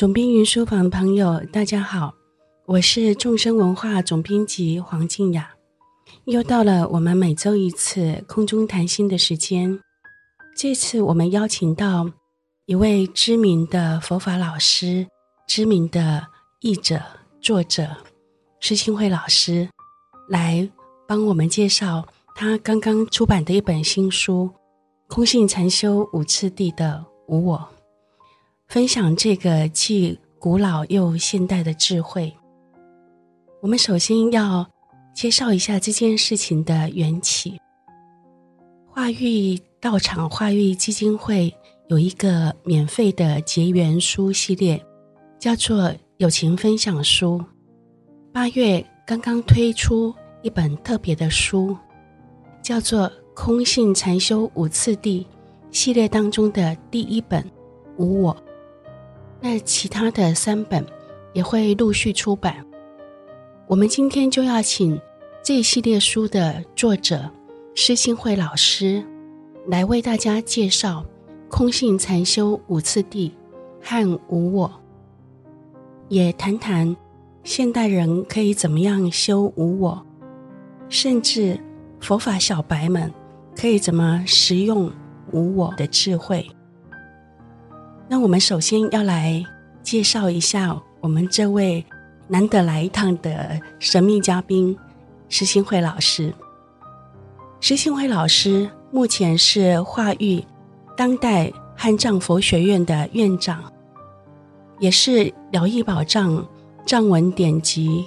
总编云书房的朋友，大家好，我是众生文化总编辑黄静雅。又到了我们每周一次空中谈心的时间。这次我们邀请到一位知名的佛法老师、知名的译者、作者施新慧老师，来帮我们介绍他刚刚出版的一本新书《空性禅修五次第的无我》，分享这个既古老又现代的智慧。我们首先要介绍一下这件事情的缘起。化育道场化育基金会有一个免费的结缘书系列，叫做“友情分享书”。八月刚刚推出一本特别的书，叫做《空性禅修五次第》系列当中的第一本《无我》。那其他的三本也会陆续出版。我们今天就要请这一系列书的作者施新慧老师来为大家介绍空性禅修五次第和无我，也谈谈现代人可以怎么样修无我，甚至佛法小白们可以怎么实用无我的智慧。那我们首先要来介绍一下我们这位难得来一趟的神秘嘉宾施新慧老师。施新慧老师目前是化育当代汉藏佛学院的院长，也是疗愈宝藏藏文典籍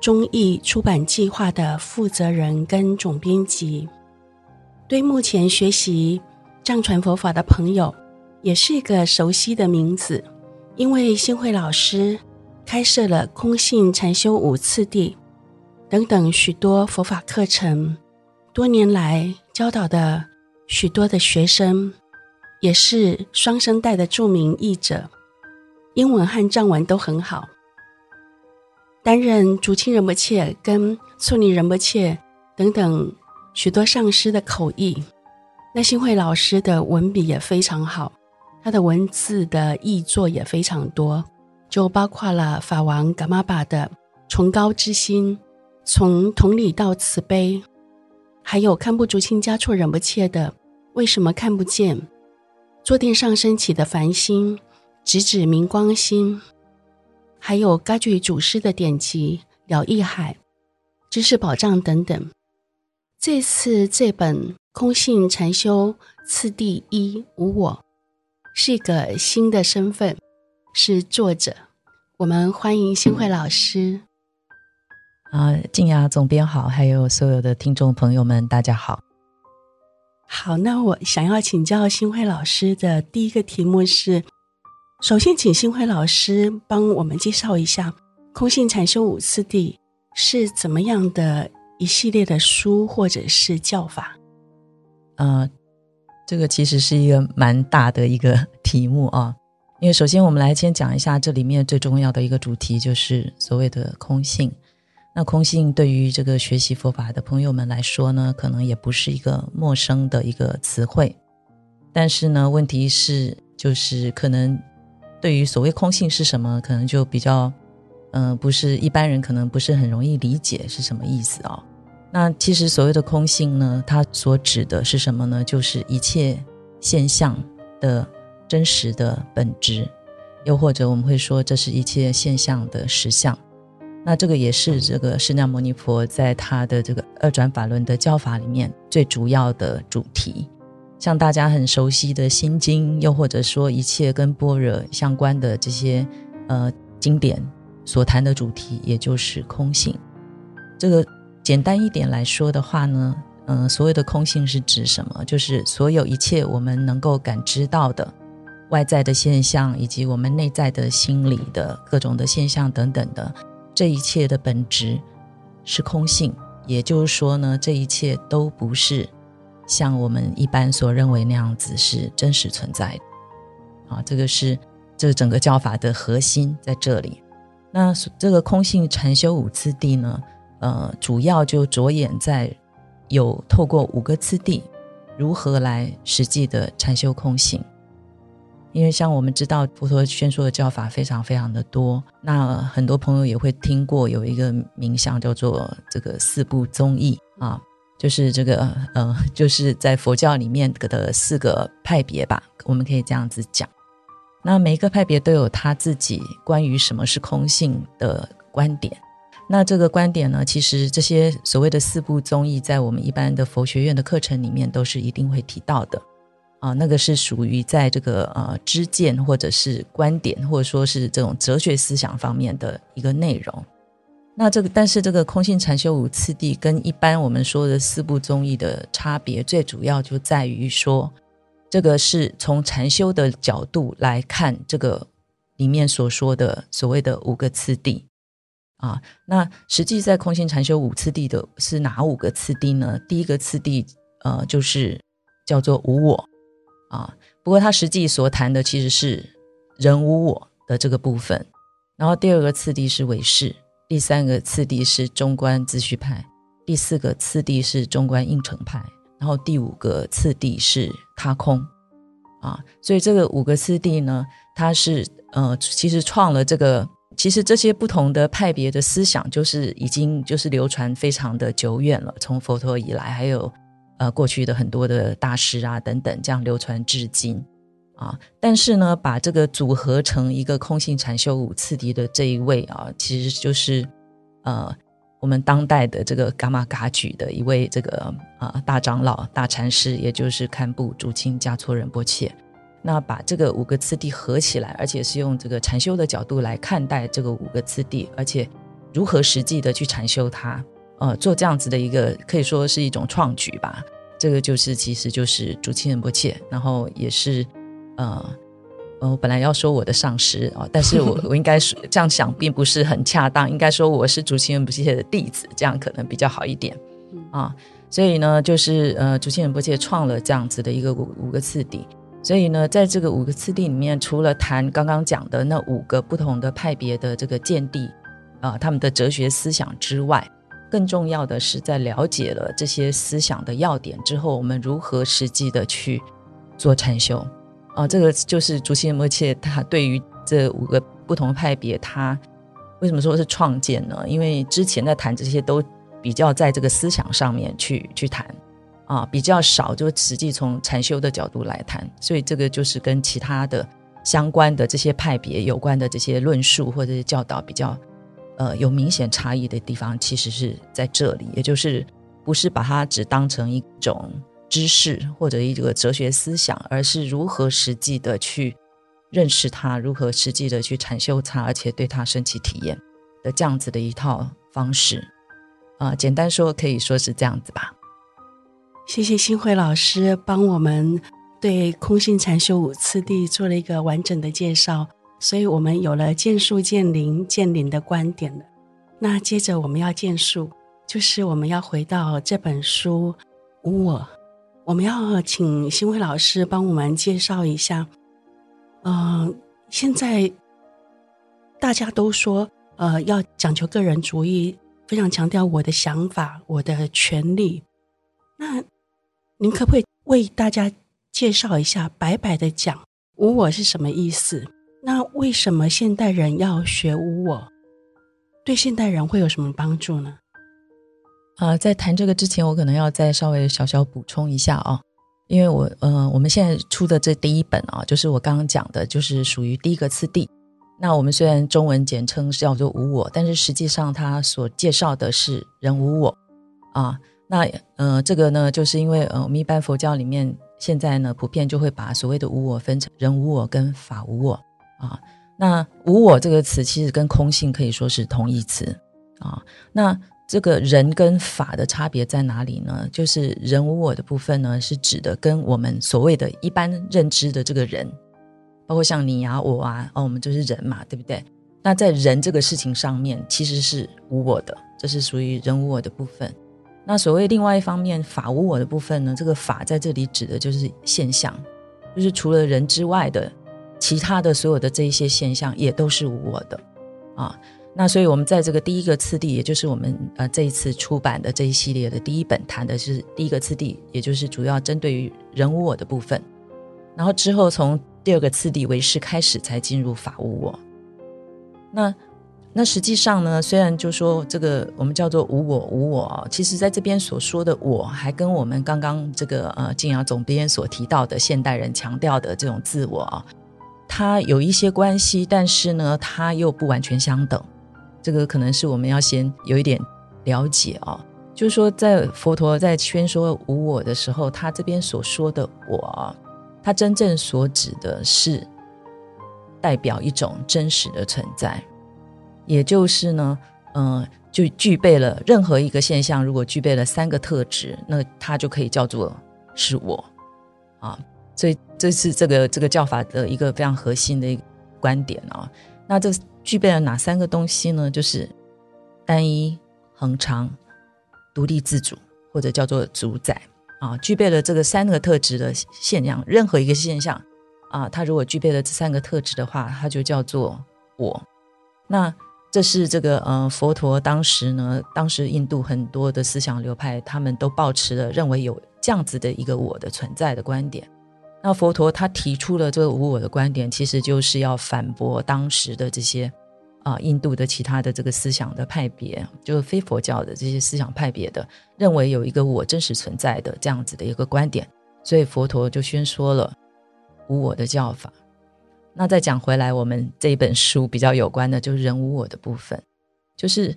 中译出版计划的负责人跟总编辑。对目前学习藏传佛法的朋友，也是一个熟悉的名字，因为新慧老师开设了空性禅修五次第等等许多佛法课程，多年来教导的许多的学生，也是双声带的著名译者，英文和藏文都很好。担任竹清仁波切跟措尼仁波切等等许多上师的口译，那新慧老师的文笔也非常好。他的文字的译作也非常多，就包括了法王噶玛巴的“崇高之心”，从同理到慈悲，还有堪布竹清嘉措仁不切的“为什么看不见”，坐垫上升起的繁星，直指明光心，还有噶举祖师的典籍《了义海》、知识宝藏等等。这次这本《空性禅修次第一无我》。是一个新的身份，是作者。我们欢迎新慧老师。啊，静雅总编好，还有所有的听众朋友们，大家好。好，那我想要请教新慧老师的第一个题目是：首先，请新慧老师帮我们介绍一下《空性禅修五次第》是怎么样的一系列的书，或者是教法？呃。这个其实是一个蛮大的一个题目啊，因为首先我们来先讲一下这里面最重要的一个主题，就是所谓的空性。那空性对于这个学习佛法的朋友们来说呢，可能也不是一个陌生的一个词汇。但是呢，问题是就是可能对于所谓空性是什么，可能就比较嗯、不是一般人可能不是很容易理解是什么意思啊。那其实所谓的空性呢，它所指的是什么呢？就是一切现象的真实的本质，又或者我们会说，这是一切现象的实相。那这个也是这个释迦牟尼佛在他的这个二转法轮的教法里面最主要的主题。像大家很熟悉的心经，又或者说一切跟般若相关的这些呃经典所谈的主题，也就是空性。这个。简单一点来说的话呢，嗯、所谓的空性是指什么？就是所有一切我们能够感知到的外在的现象，以及我们内在的心理的各种的现象等等的，这一切的本质是空性。也就是说呢，这一切都不是像我们一般所认为那样子是真实存在的。啊，这个是这整个教法的核心在这里。那这个空性禅修五次第呢？呃，主要就着眼在有透过五个次第，如何来实际的禅修空性。因为像我们知道佛陀宣说的教法非常非常的多，那很多朋友也会听过有一个名相叫做这个四部宗义啊，就是这个呃，就是在佛教里面的四个派别吧，我们可以这样子讲。那每一个派别都有他自己关于什么是空性的观点。那这个观点呢，其实这些所谓的四部综艺，在我们一般的佛学院的课程里面都是一定会提到的。啊，那个是属于在这个呃知见或者是观点，或者说是这种哲学思想方面的一个内容。那这个，但是这个空性禅修五次第跟一般我们说的四部综艺的差别，最主要就在于说，这个是从禅修的角度来看这个里面所说的所谓的五个次第啊。那实际在空性禅修五次第的是哪五个次第呢？第一个次第呃，就是叫做无我。啊，不过他实际所谈的其实是人无我的这个部分，然后第二个次第是唯识，第三个次第是中观自续派，第四个次第是中观应成派，然后第五个次第是他空，啊，所以这个五个次第呢，它是呃，其实创了这个，其实这些不同的派别的思想，就是已经就是流传非常的久远了，从佛陀以来还有。呃，过去的很多的大师啊，等等，这样流传至今啊。但是呢，把这个组合成一个空性禅修五次第的这一位啊，其实就是呃，我们当代的这个噶玛噶举的一位这个啊、大长老、大禅师，也就是堪布竹清加措仁波切。那把这个五个次第合起来，而且是用这个禅修的角度来看待这个五个次第，而且如何实际的去禅修它。呃，做这样子的一个可以说是一种创举吧。这个就是，其实就是竹清仁波切，然后也是，呃，我本来要说我的上师啊，但是我 我应该是这样想，并不是很恰当。应该说我是竹清仁波切的弟子，这样可能比较好一点啊。所以呢，就是呃，竹清仁波切创了这样子的一个五五个次第。所以呢，在这个五个次第里面，除了谈刚刚讲的那五个不同的派别的这个见地啊，他们的哲学思想之外。更重要的是，在了解了这些思想的要点之后，我们如何实际的去做禅修啊？这个就是竹清仁波切他对于这五个不同派别，他为什么说是创建呢？因为之前在谈这些都比较在这个思想上面去去谈啊，比较少就实际从禅修的角度来谈，所以这个就是跟其他的相关的这些派别有关的这些论述或者是教导比较。呃，有明显差异的地方，其实是在这里，也就是不是把它只当成一种知识或者一个哲学思想，而是如何实际的去认识它，如何实际的去禅修它，而且对它升起体验的这样子的一套方式。啊、简单说可以说是这样子吧。谢谢新慧老师帮我们对空性禅修五次第做了一个完整的介绍。所以我们有了见树、见林、见林的观点了。那接着我们要见树，就是我们要回到这本书《无我》。我们要请新慧老师帮我们介绍一下。嗯、现在大家都说，呃，要讲求个人主义，非常强调我的想法、我的权利。那您可不可以为大家介绍一下，白白的讲“无我”是什么意思？那为什么现代人要学无我？对现代人会有什么帮助呢？啊、在谈这个之前，我可能要再稍微小小补充一下啊、因为我呃，我们现在出的这第一本啊，就是我刚刚讲的，就是属于第一个次第。那我们虽然中文简称是叫做无我，但是实际上它所介绍的是人无我啊。那呃，这个呢，就是因为呃，我们一般佛教里面现在呢，普遍就会把所谓的无我分成人无我跟法无我。啊，那无我这个词其实跟空性可以说是同义词啊。那这个人跟法的差别在哪里呢？就是人无我的部分呢，是指的跟我们所谓的一般认知的这个人，包括像你啊、我啊，哦，我们就是人嘛，对不对？那在人这个事情上面，其实是无我的，这是属于人无我的部分。那所谓另外一方面法无我的部分呢，这个法在这里指的就是现象，就是除了人之外的。其他的所有的这一些现象也都是无我的啊，那所以我们在这个第一个次第，也就是我们呃这一次出版的这一系列的第一本谈的是第一个次第，也就是主要针对于人无我的部分。然后之后从第二个次第为师开始才进入法无我。那那实际上呢，虽然就说这个我们叫做无我无我，其实在这边所说的我还跟我们刚刚这个呃静雅总编所提到的现代人强调的这种自我啊，它有一些关系，但是呢，它又不完全相等。这个可能是我们要先有一点了解啊，就是说在佛陀在宣说无我的时候，他这边所说的我，他真正所指的是代表一种真实的存在。也就是呢，嗯、呃，就具备了任何一个现象，如果具备了三个特质，那它就可以叫做是我啊。所以这是这个这个教法的一个非常核心的一个观点啊。那这具备了哪三个东西呢？就是单一、恒常、独立自主，或者叫做主宰啊。具备了这个三个特质的现象，任何一个现象啊，它如果具备了这三个特质的话，它就叫做我。那这是这个呃，佛陀当时呢，当时印度很多的思想流派，他们都抱持了认为有这样子的一个我的存在的观点。那佛陀他提出了这个无我的观点，其实就是要反驳当时的这些啊、印度的其他的这个思想的派别，就是非佛教的这些思想派别的，认为有一个我真实存在的这样子的一个观点。所以佛陀就宣说了无我的教法。那再讲回来，我们这一本书比较有关的，就是人无我的部分，就是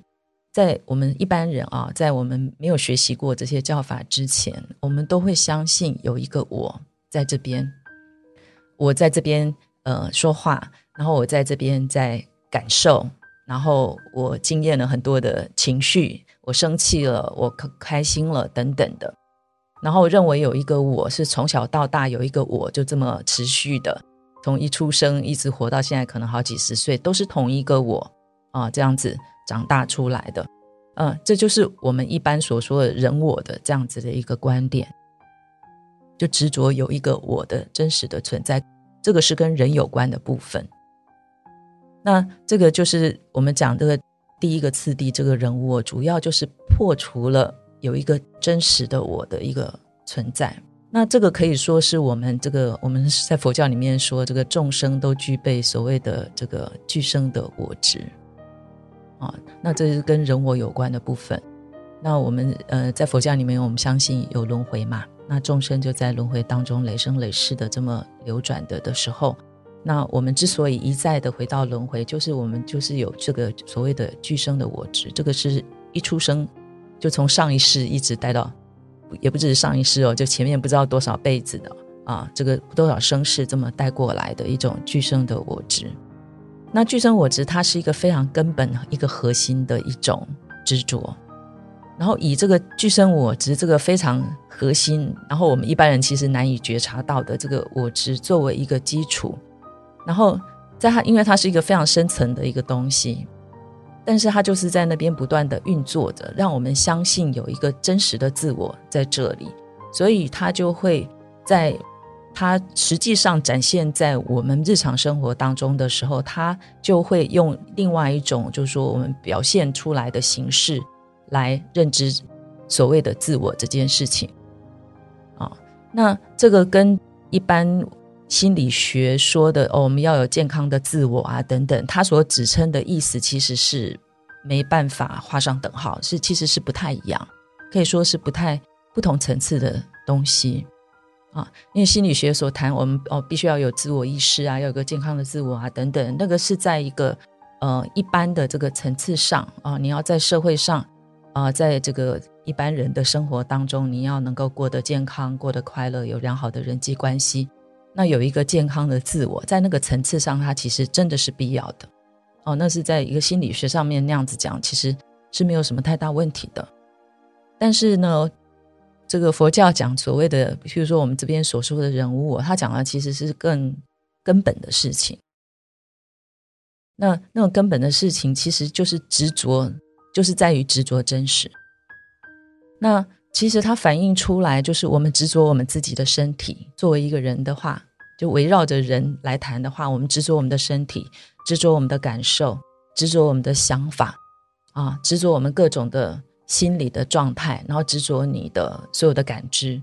在我们一般人啊，在我们没有学习过这些教法之前，我们都会相信有一个我在这边，我在这边呃说话，然后我在这边在感受，然后我经验了很多的情绪，我生气了，我开开心了等等的，然后认为有一个我是从小到大有一个我就这么持续的。从一出生一直活到现在，可能好几十岁，都是同一个我啊，这样子长大出来的。嗯、这就是我们一般所说的人我的这样子的一个观点，就执着有一个我的真实的存在，这个是跟人有关的部分。那这个就是我们讲的第一个次第，这个人我，主要就是破除了有一个真实的我的一个存在。那这个可以说是我们这个我们在佛教里面说，这个众生都具备所谓的这个具生的我执啊。那这是跟人我有关的部分。那我们呃在佛教里面，我们相信有轮回嘛。那众生就在轮回当中累生累世的这么流转的的时候，那我们之所以一再的回到轮回，就是我们就是有这个所谓的具生的我执。这个是一出生就从上一世一直带到。也不只是上一世哦，就前面不知道多少辈子的啊，这个多少生世这么带过来的一种具生的我执。那具生我执，它是一个非常根本、一个核心的一种执着。然后以这个具生我执这个非常核心，然后我们一般人其实难以觉察到的这个我执作为一个基础，然后在它，因为它是一个非常深层的一个东西。但是它就是在那边不断的运作着，让我们相信有一个真实的自我在这里，所以它就会在它实际上展现在我们日常生活当中的时候，它就会用另外一种，就是说我们表现出来的形式来认知所谓的自我这件事情。啊，那这个跟一般心理学说的哦，我们要有健康的自我啊，等等，他所指称的意思其实是没办法画上等号，是其实是不太一样，可以说是不太不同层次的东西啊。因为心理学所谈，我们哦必须要有自我意识啊，要有个健康的自我啊，等等，那个是在一个呃一般的这个层次上啊，你要在社会上啊，在这个一般人的生活当中，你要能够过得健康，过得快乐，有良好的人际关系。那有一个健康的自我，在那个层次上，它其实真的是必要的哦。那是在一个心理学上面那样子讲，其实是没有什么太大问题的。但是呢，这个佛教讲所谓的，譬如说我们这边所说的人物，他讲的其实是更根本的事情。那那种根本的事情，其实就是执着，就是在于执着真实。那。其实它反映出来，就是我们执着我们自己的身体。作为一个人的话，就围绕着人来谈的话，我们执着我们的身体，执着我们的感受，执着我们的想法，啊，执着我们各种的心理的状态，然后执着你的所有的感知，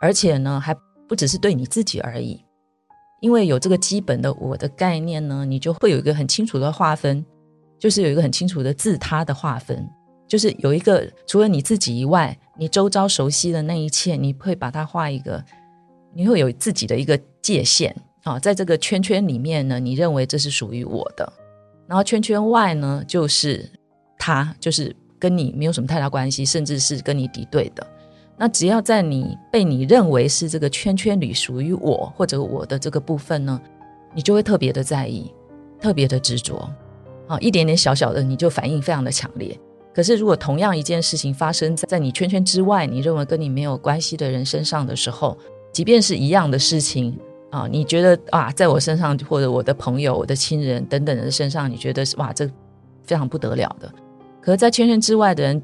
而且呢，还不只是对你自己而已，因为有这个基本的我的概念呢，你就会有一个很清楚的划分，就是有一个很清楚的自他的划分，就是有一个除了你自己以外，你周遭熟悉的那一切，你会把它画一个，你会有自己的一个界限啊，在这个圈圈里面呢，你认为这是属于我的，然后圈圈外呢，就是他，就是跟你没有什么太大关系，甚至是跟你敌对的。那只要在你被你认为是这个圈圈里属于我或者我的这个部分呢，你就会特别的在意，特别的执着，啊，一点点小小的你就反应非常的强烈。可是如果同样一件事情发生在你圈圈之外，你认为跟你没有关系的人身上的时候，即便是一样的事情啊，你觉得啊，在我身上或者我的朋友、我的亲人等等的身上，你觉得哇，这非常不得了的。可是，在圈圈之外的人。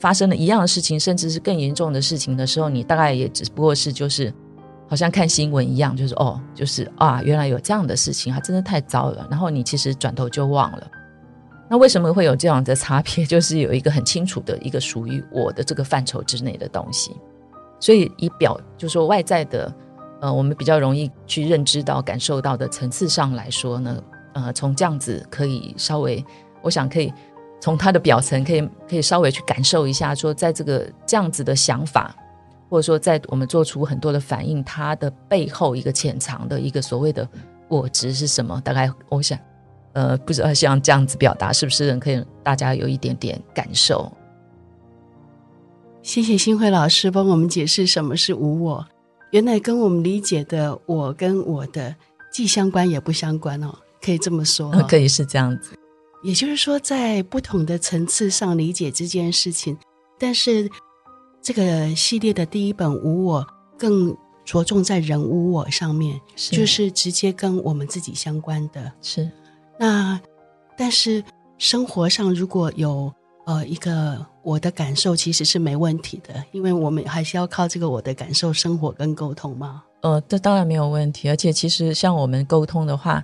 发生了一样的事情，甚至是更严重的事情的时候，你大概也只不过是就是，好像看新闻一样，就是哦，就是啊，原来有这样的事情，啊真的太糟了。然后你其实转头就忘了。那为什么会有这样的差别？就是有一个很清楚的一个属于我的这个范畴之内的东西。所以以表，就是说外在的，呃，我们比较容易去认知到、感受到的层次上来说呢，呃，从这样子可以稍微，我想可以。从他的表层可以可以稍微去感受一下，说在这个这样子的想法，或者说在我们做出很多的反应，它的背后一个潜藏的一个所谓的我执是什么？大概我想，呃，不知道像这样子表达是不是可以大家有一点点感受？谢谢新慧老师帮我们解释什么是无我，原来跟我们理解的我跟我的既相关也不相关哦，可以这么说哦？可以是这样子。也就是说，在不同的层次上理解这件事情，但是这个系列的第一本《无我》更着重在人无我上面，是就是直接跟我们自己相关的。是那，但是生活上如果有呃一个我的感受，其实是没问题的，因为我们还是要靠这个我的感受生活跟沟通嘛。呃，这当然没有问题，而且其实像我们沟通的话，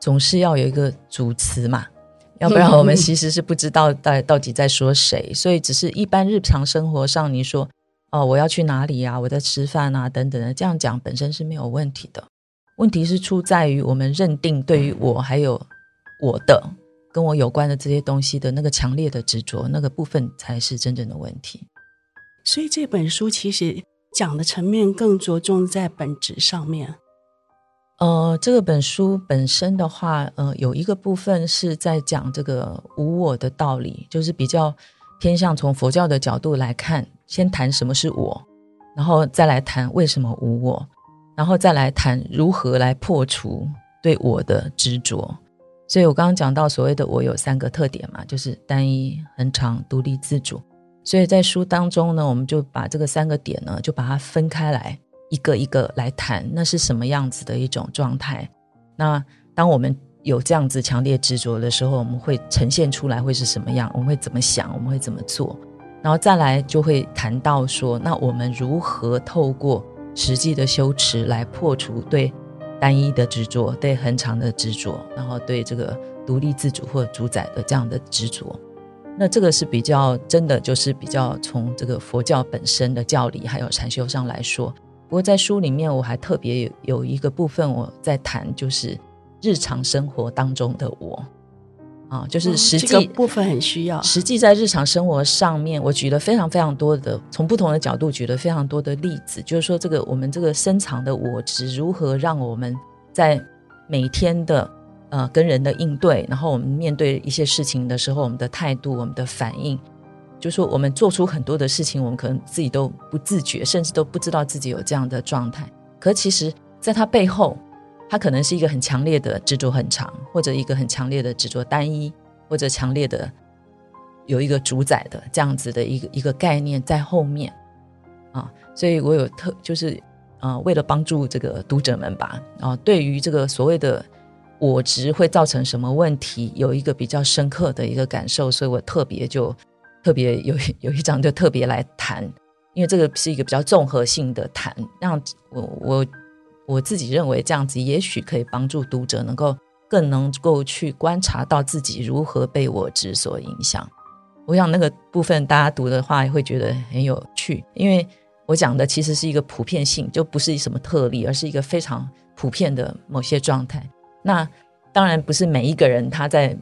总是要有一个主词嘛。要不然我们其实是不知道到到底在说谁，所以只是一般日常生活上，你说哦，我要去哪里啊？我在吃饭啊，等等的，这样讲本身是没有问题的。问题是出在于我们认定对于我还有我的跟我有关的这些东西的那个强烈的执着，那个部分才是真正的问题。所以这本书其实讲的层面更着重在本质上面。呃，这个本书本身的话，呃，有一个部分是在讲这个无我的道理，就是比较偏向从佛教的角度来看，先谈什么是我，然后再来谈为什么无我，然后再来谈如何来破除对我的执着。所以我刚刚讲到所谓的我有三个特点嘛，就是单一、恒常、独立自主。所以在书当中呢，我们就把这个三个点呢，就把它分开来。一个一个来谈，那是什么样子的一种状态？那当我们有这样子强烈执着的时候，我们会呈现出来会是什么样？我们会怎么想？我们会怎么做？然后再来就会谈到说，那我们如何透过实际的修持来破除对单一的执着、对恒常的执着，然后对这个独立自主或主宰的这样的执着？那这个是比较真的，就是比较从这个佛教本身的教理还有禅修上来说。不过在书里面，我还特别有有一个部分我在谈，就是日常生活当中的我啊，就是实际、嗯这个、部分很需要。实际在日常生活上面，我举了非常非常多的，从不同的角度举了非常多的例子，就是说这个我们这个深藏的我执如何让我们在每天的呃跟人的应对，然后我们面对一些事情的时候，我们的态度、我们的反应。就是说，我们做出很多的事情，我们可能自己都不自觉，甚至都不知道自己有这样的状态。可其实，在它背后，它可能是一个很强烈的执着很长，或者一个很强烈的执着单一，或者强烈的有一个主宰的这样子的一个一个概念在后面啊。所以我有特就是啊，为了帮助这个读者们吧啊，对于这个所谓的我执会造成什么问题，有一个比较深刻的一个感受，所以我特别就。特别有有一章就特别来谈，因为这个是一个比较综合性的谈，让我我我自己认为这样子也许可以帮助读者能够更能够去观察到自己如何被我执所影响。我想那个部分大家读的话会觉得很有趣，因为我讲的其实是一个普遍性，就不是什么特例，而是一个非常普遍的某些状态。那当然不是每一个人他在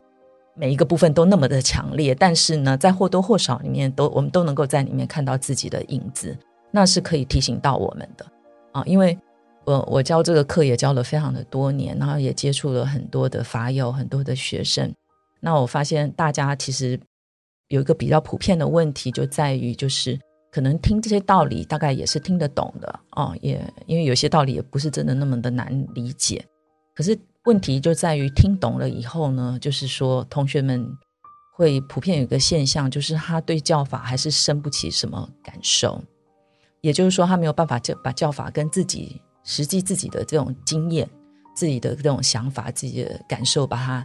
每一个部分都那么的强烈，但是呢，在或多或少里面都我们都能够在里面看到自己的影子，那是可以提醒到我们的啊。因为我我教这个课也教了非常的多年，然后也接触了很多的法友，很多的学生。那我发现大家其实有一个比较普遍的问题，就在于就是可能听这些道理大概也是听得懂的哦，也因为有些道理也不是真的那么的难理解。可是问题就在于听懂了以后呢，就是说同学们会普遍有一个现象，就是他对教法还是生不起什么感受，也就是说他没有办法就把教法跟自己。实际自己的这种经验、自己的这种想法、自己的感受，把它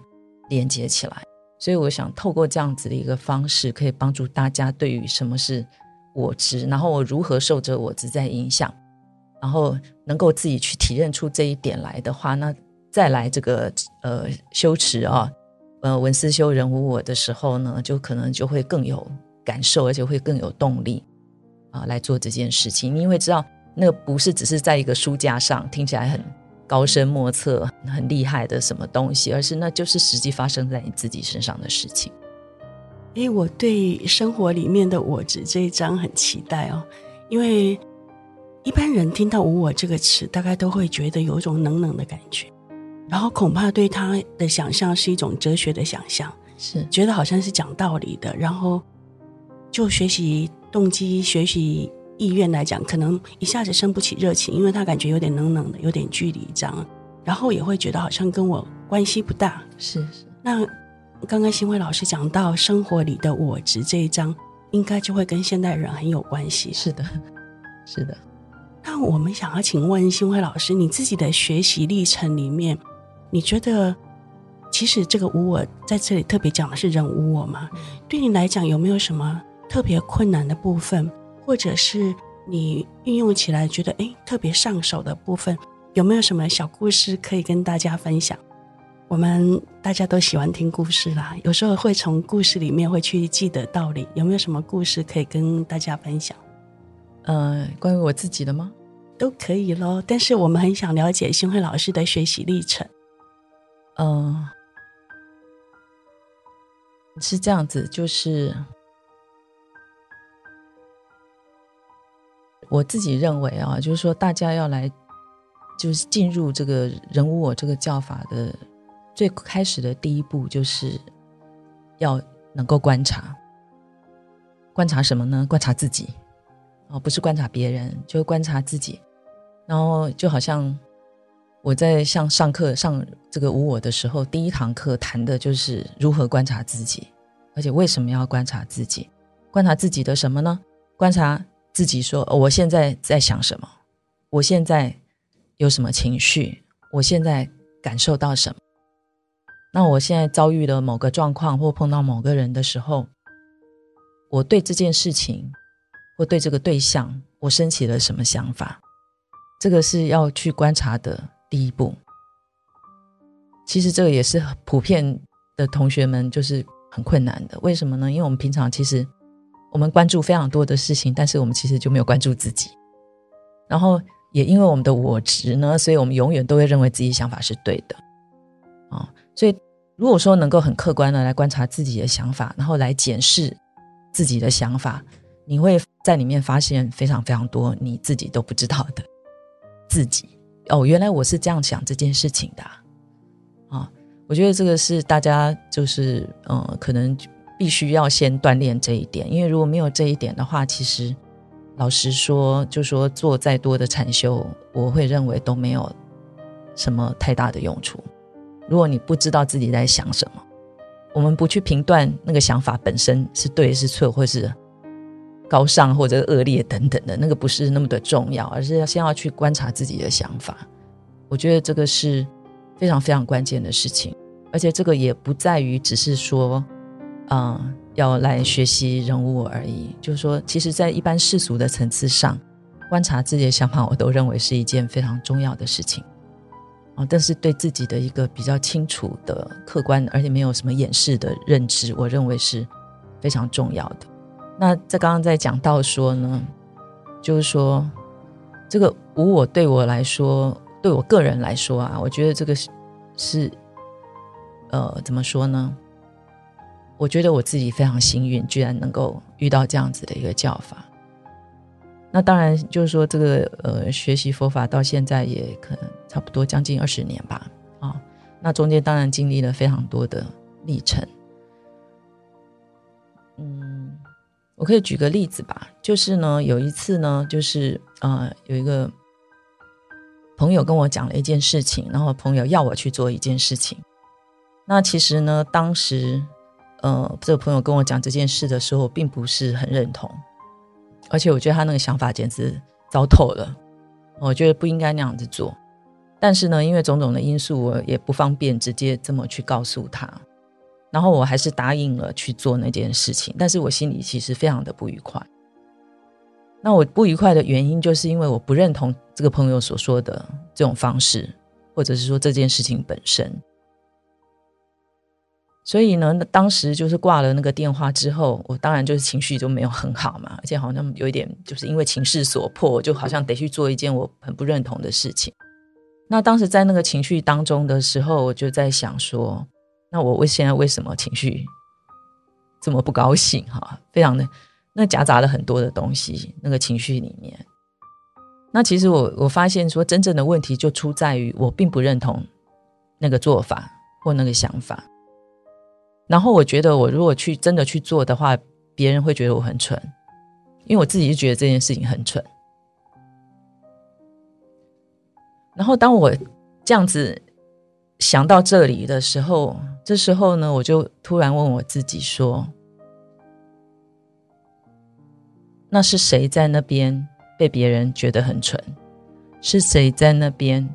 连接起来。所以，我想透过这样子的一个方式，可以帮助大家对于什么是我执，然后我如何受着我执在影响，然后能够自己去体认出这一点来的话，那再来这个呃修持啊，呃闻思修人无我的时候呢，就可能就会更有感受，而且会更有动力啊来做这件事情，因为知道。那个不是只是在一个书架上听起来很高深莫测、很厉害的什么东西，而是那就是实际发生在你自己身上的事情。哎，我对生活里面的“我执”这一章很期待哦，因为一般人听到“无我”这个词，大概都会觉得有一种冷冷的感觉，然后恐怕对他的想象是一种哲学的想象，是觉得好像是讲道理的，然后就学习动机、学习。意愿来讲，可能一下子生不起热情，因为他感觉有点冷冷的，有点距离这样，然后也会觉得好像跟我关系不大。是是。那刚刚新辉老师讲到生活里的我执这一章，应该就会跟现代人很有关系。是的，是的。那我们想要请问新辉老师，你自己的学习历程里面，你觉得其实这个无我在这里特别讲的是人无我吗？嗯、对你来讲，有没有什么特别困难的部分？或者是你运用起来觉得诶特别上手的部分，有没有什么小故事可以跟大家分享？我们大家都喜欢听故事啦，有时候会从故事里面会去记得道理。有没有什么故事可以跟大家分享？呃，关于我自己的吗？都可以咯。但是我们很想了解新辉老师的学习历程。嗯、呃，是这样子，就是。我自己认为啊，就是说，大家要来，就是进入这个人无我这个教法的最开始的第一步，就是要能够观察。观察什么呢？观察自己，哦，不是观察别人，就观察自己。然后就好像我在像上课上这个无我的时候，第一堂课谈的就是如何观察自己，而且为什么要观察自己？观察自己的什么呢？观察。自己说：“我现在在想什么？我现在有什么情绪？我现在感受到什么？那我现在遭遇了某个状况或碰到某个人的时候，我对这件事情或对这个对象，我升起了什么想法？这个是要去观察的第一步。其实这个也是普遍的同学们就是很困难的。为什么呢？因为我们平常其实。”我们关注非常多的事情，但是我们其实就没有关注自己。然后也因为我们的我执呢，所以我们永远都会认为自己想法是对的。啊、所以如果说能够很客观的来观察自己的想法，然后来检视自己的想法，你会在里面发现非常非常多你自己都不知道的自己。哦，原来我是这样想这件事情的啊！我觉得这个是大家就是嗯、可能。必须要先锻炼这一点，因为如果没有这一点的话，其实老实说，就说做再多的禅修，我会认为都没有什么太大的用处。如果你不知道自己在想什么，我们不去评断那个想法本身是对是错，或是高尚或者恶劣等等的，那个不是那么的重要，而是要先要去观察自己的想法。我觉得这个是非常非常关键的事情，而且这个也不在于只是说。啊、嗯，要来学习人无我而已。就是说，其实，在一般世俗的层次上，观察自己的想法，我都认为是一件非常重要的事情。啊、但是对自己的一个比较清楚的、客观，而且没有什么掩饰的认知，我认为是非常重要的。那在刚刚在讲到说呢，就是说，这个无我对我来说，对我个人来说啊，我觉得这个是是呃，怎么说呢？我觉得我自己非常幸运，居然能够遇到这样子的一个教法。那当然就是说，这个呃，学习佛法到现在也可能差不多将近二十年吧，啊、那中间当然经历了非常多的历程。嗯，我可以举个例子吧，就是呢，有一次呢，就是呃，有一个朋友跟我讲了一件事情，然后朋友要我去做一件事情。那其实呢，当时呃，这个朋友跟我讲这件事的时候，并不是很认同。而且我觉得他那个想法简直糟透了，我觉得不应该那样子做。但是呢，因为种种的因素，我也不方便直接这么去告诉他。然后我还是答应了去做那件事情，但是我心里其实非常的不愉快。那我不愉快的原因，就是因为我不认同这个朋友所说的这种方式，或者是说这件事情本身。所以呢，当时就是挂了那个电话之后，我当然就是情绪就没有很好嘛，而且好像有一点就是因为情势所迫，就好像得去做一件我很不认同的事情。那当时在那个情绪当中的时候，我就在想说，那我为现在为什么情绪这么不高兴？哈，非常的那夹杂了很多的东西，那个情绪里面。那其实我我发现说，真正的问题就出在于我并不认同那个做法或那个想法。然后我觉得，我如果去真的去做的话，别人会觉得我很蠢，因为我自己就觉得这件事情很蠢。然后当我这样子想到这里的时候，这时候呢，我就突然问我自己说：“那是谁在那边被别人觉得很蠢？是谁在那边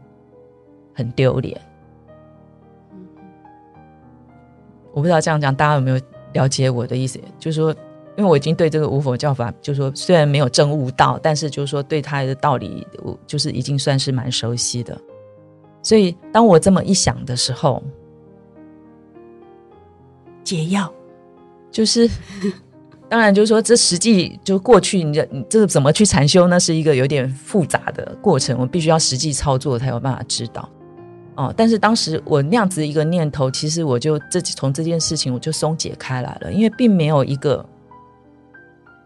很丢脸？”我不知道这样讲大家有没有了解我的意思？就是说，因为我已经对这个无佛教法，就是说虽然没有证悟到，但是就是说对它的道理，我就是已经算是蛮熟悉的。所以当我这么一想的时候，解药就是，当然就是说这实际就过去，你你这个怎么去禅修呢？是一个有点复杂的过程，我必须要实际操作才有办法知道。哦，但是当时我那样子一个念头，其实我就这从这件事情我就松解开来了，因为并没有一个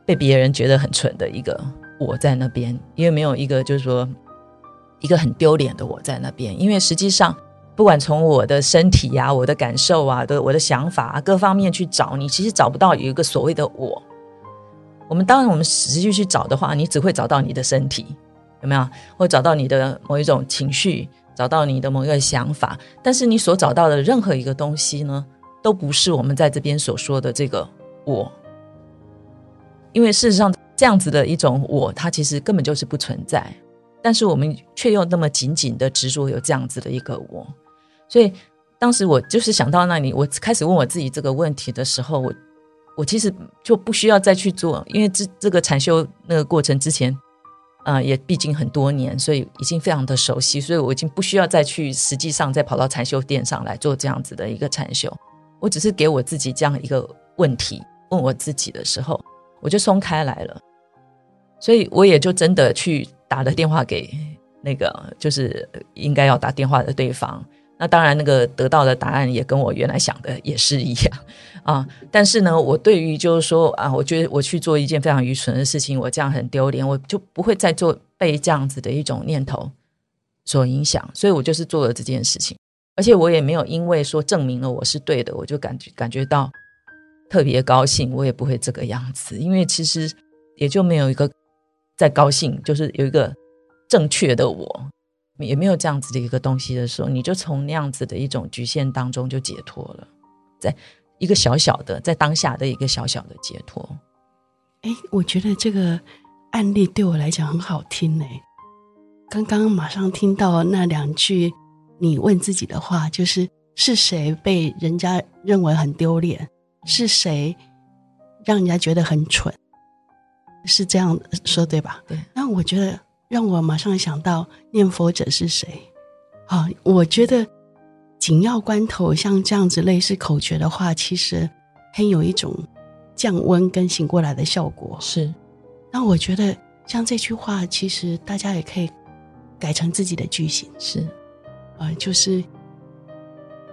被别人觉得很蠢的一个我在那边，因为没有一个就是说一个很丢脸的我在那边，因为实际上不管从我的身体啊、我的感受啊、的我的想法啊各方面去找，你其实找不到有一个所谓的我。我们当然我们实际去找的话，你只会找到你的身体，有没有？或找到你的某一种情绪。找到你的某一个想法，但是你所找到的任何一个东西呢，都不是我们在这边所说的这个我。因为事实上，这样子的一种我，它其实根本就是不存在，但是我们却又那么紧紧的执着有这样子的一个我。所以当时我就是想到那里，我开始问我自己这个问题的时候，我我其实就不需要再去做，因为这这个禅修那个过程之前。啊、呃，也毕竟很多年，所以已经非常的熟悉，所以我已经不需要再去实际上再跑到禅修殿上来做这样子的一个禅修。我只是给我自己这样一个问题问我自己的时候，我就松开来了。所以我也就真的去打了电话给那个就是应该要打电话的对方。那当然，那个得到的答案也跟我原来想的也是一样啊。但是呢，我对于就是说啊，我觉得我去做一件非常愚蠢的事情，我这样很丢脸，我就不会再做被这样子的一种念头所影响。所以我就是做了这件事情，而且我也没有因为说证明了我是对的，我就感觉感觉到特别高兴。我也不会这个样子，因为其实也就没有一个在高兴，就是有一个正确的我。也没有这样子的一个东西的时候，你就从那样子的一种局限当中就解脱了，在一个小小的，在当下的一个小小的解脱。哎，我觉得这个案例对我来讲很好听哎。刚刚马上听到那两句你问自己的话，就是是谁被人家认为很丢脸？是谁让人家觉得很蠢？是这样说对吧？对。那我觉得。让我马上想到念佛者是谁？啊，我觉得紧要关头像这样子类似口诀的话，其实很有一种降温跟醒过来的效果。是，那我觉得像这句话，其实大家也可以改成自己的句型，是，呃，就是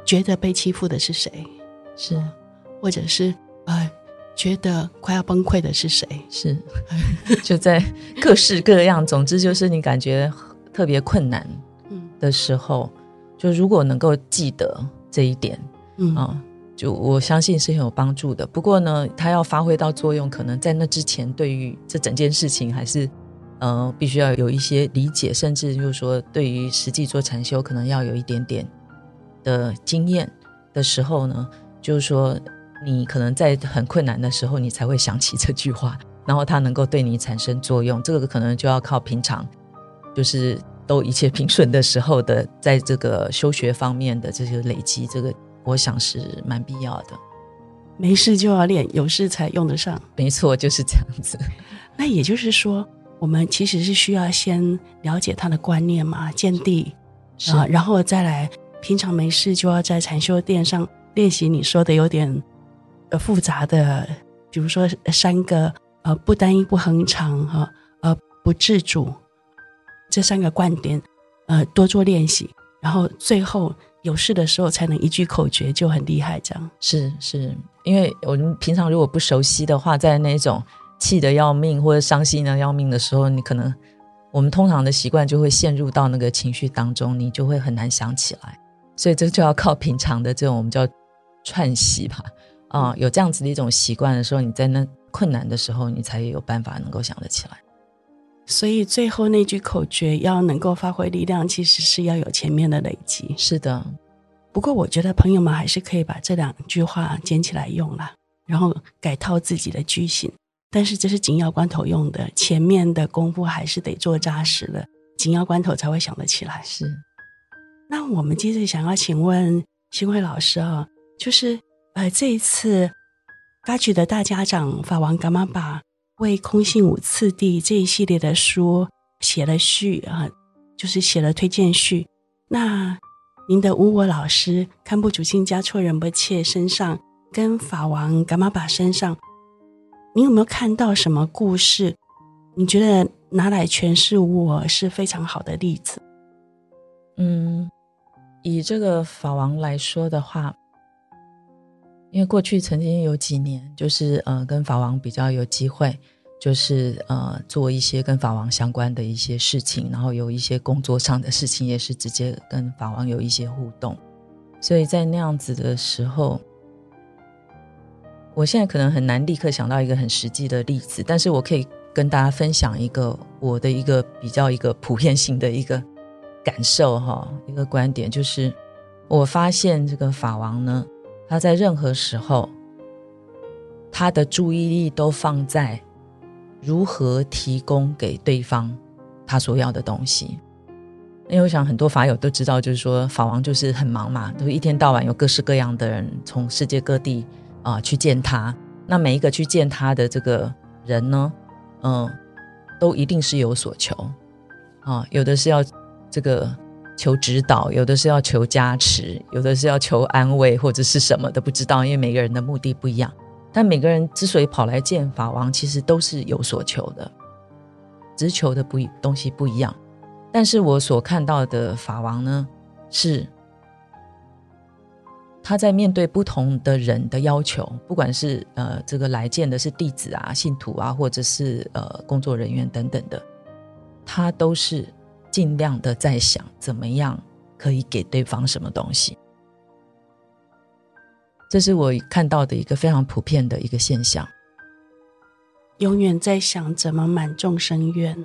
觉得被欺负的是谁，是，或者是呃，觉得快要崩溃的是谁，是，就在各式各样，总之就是你感觉特别困难的时候，嗯、就如果能够记得这一点，嗯啊。就我相信是很有帮助的。不过呢，它要发挥到作用，可能在那之前，对于这整件事情还是呃，必须要有一些理解，甚至就是说，对于实际做禅修，可能要有一点点的经验的时候呢，就是说，你可能在很困难的时候，你才会想起这句话，然后它能够对你产生作用。这个可能就要靠平常，就是都一切平顺的时候的，在这个修学方面的这些累积，这个。我想是蛮必要的，没事就要练，有事才用得上。没错，就是这样子。那也就是说，我们其实是需要先了解他的观念嘛，见地啊，然后再来。平常没事就要在禅修殿上练习。你说的有点呃复杂的，比如说三个呃不单一、不恒常哈呃不自主这三个观点，呃多做练习，然后最后。有事的时候才能一句口诀就很厉害，这样是是，因为我们平常如果不熟悉的话，在那种气得要命或者伤心的要命的时候，你可能我们通常的习惯就会陷入到那个情绪当中，你就会很难想起来。所以这就要靠平常的这种我们叫串习吧，啊、呃，有这样子的一种习惯的时候，你在那困难的时候，你才有办法能够想得起来。所以最后那句口诀要能够发挥力量，其实是要有前面的累积。是的，不过我觉得朋友们还是可以把这两句话捡起来用了，然后改套自己的句型。但是这是紧要关头用的，前面的功夫还是得做扎实了，紧要关头才会想得起来。是。那我们接着想要请问新慧老师啊，就是呃这一次发掘的大家长法王噶玛巴。为空性五次第这一系列的书写了序啊，就是写了推荐序。那您的无我老师堪布竹清嘉措仁波切身上，跟法王噶玛巴身上，你有没有看到什么故事？你觉得拿来诠释我是非常好的例子？嗯，以这个法王来说的话。因为过去曾经有几年，就是呃，跟法王比较有机会，就是呃，做一些跟法王相关的一些事情，然后有一些工作上的事情，也是直接跟法王有一些互动。所以在那样子的时候，我现在可能很难立刻想到一个很实际的例子，但是我可以跟大家分享一个我的一个比较一个普遍性的一个感受哈，一个观点，就是我发现这个法王呢。他在任何时候，他的注意力都放在如何提供给对方他所要的东西。因为我想很多法友都知道，就是说法王就是很忙嘛，都一天到晚有各式各样的人从世界各地啊、去见他。那每一个去见他的这个人呢，嗯、都一定是有所求啊、有的是要这个。求指导，有的是要求加持，有的是要求安慰，或者是什么都不知道，因为每个人的目的不一样。但每个人之所以跑来见法王，其实都是有所求的，只求的不东西不一样。但是我所看到的法王呢，是他在面对不同的人的要求，不管是呃这个来见的是弟子啊、信徒啊，或者是呃工作人员等等的，他都是。尽量的在想怎么样可以给对方什么东西，这是我看到的一个非常普遍的一个现象。永远在想怎么满众生愿。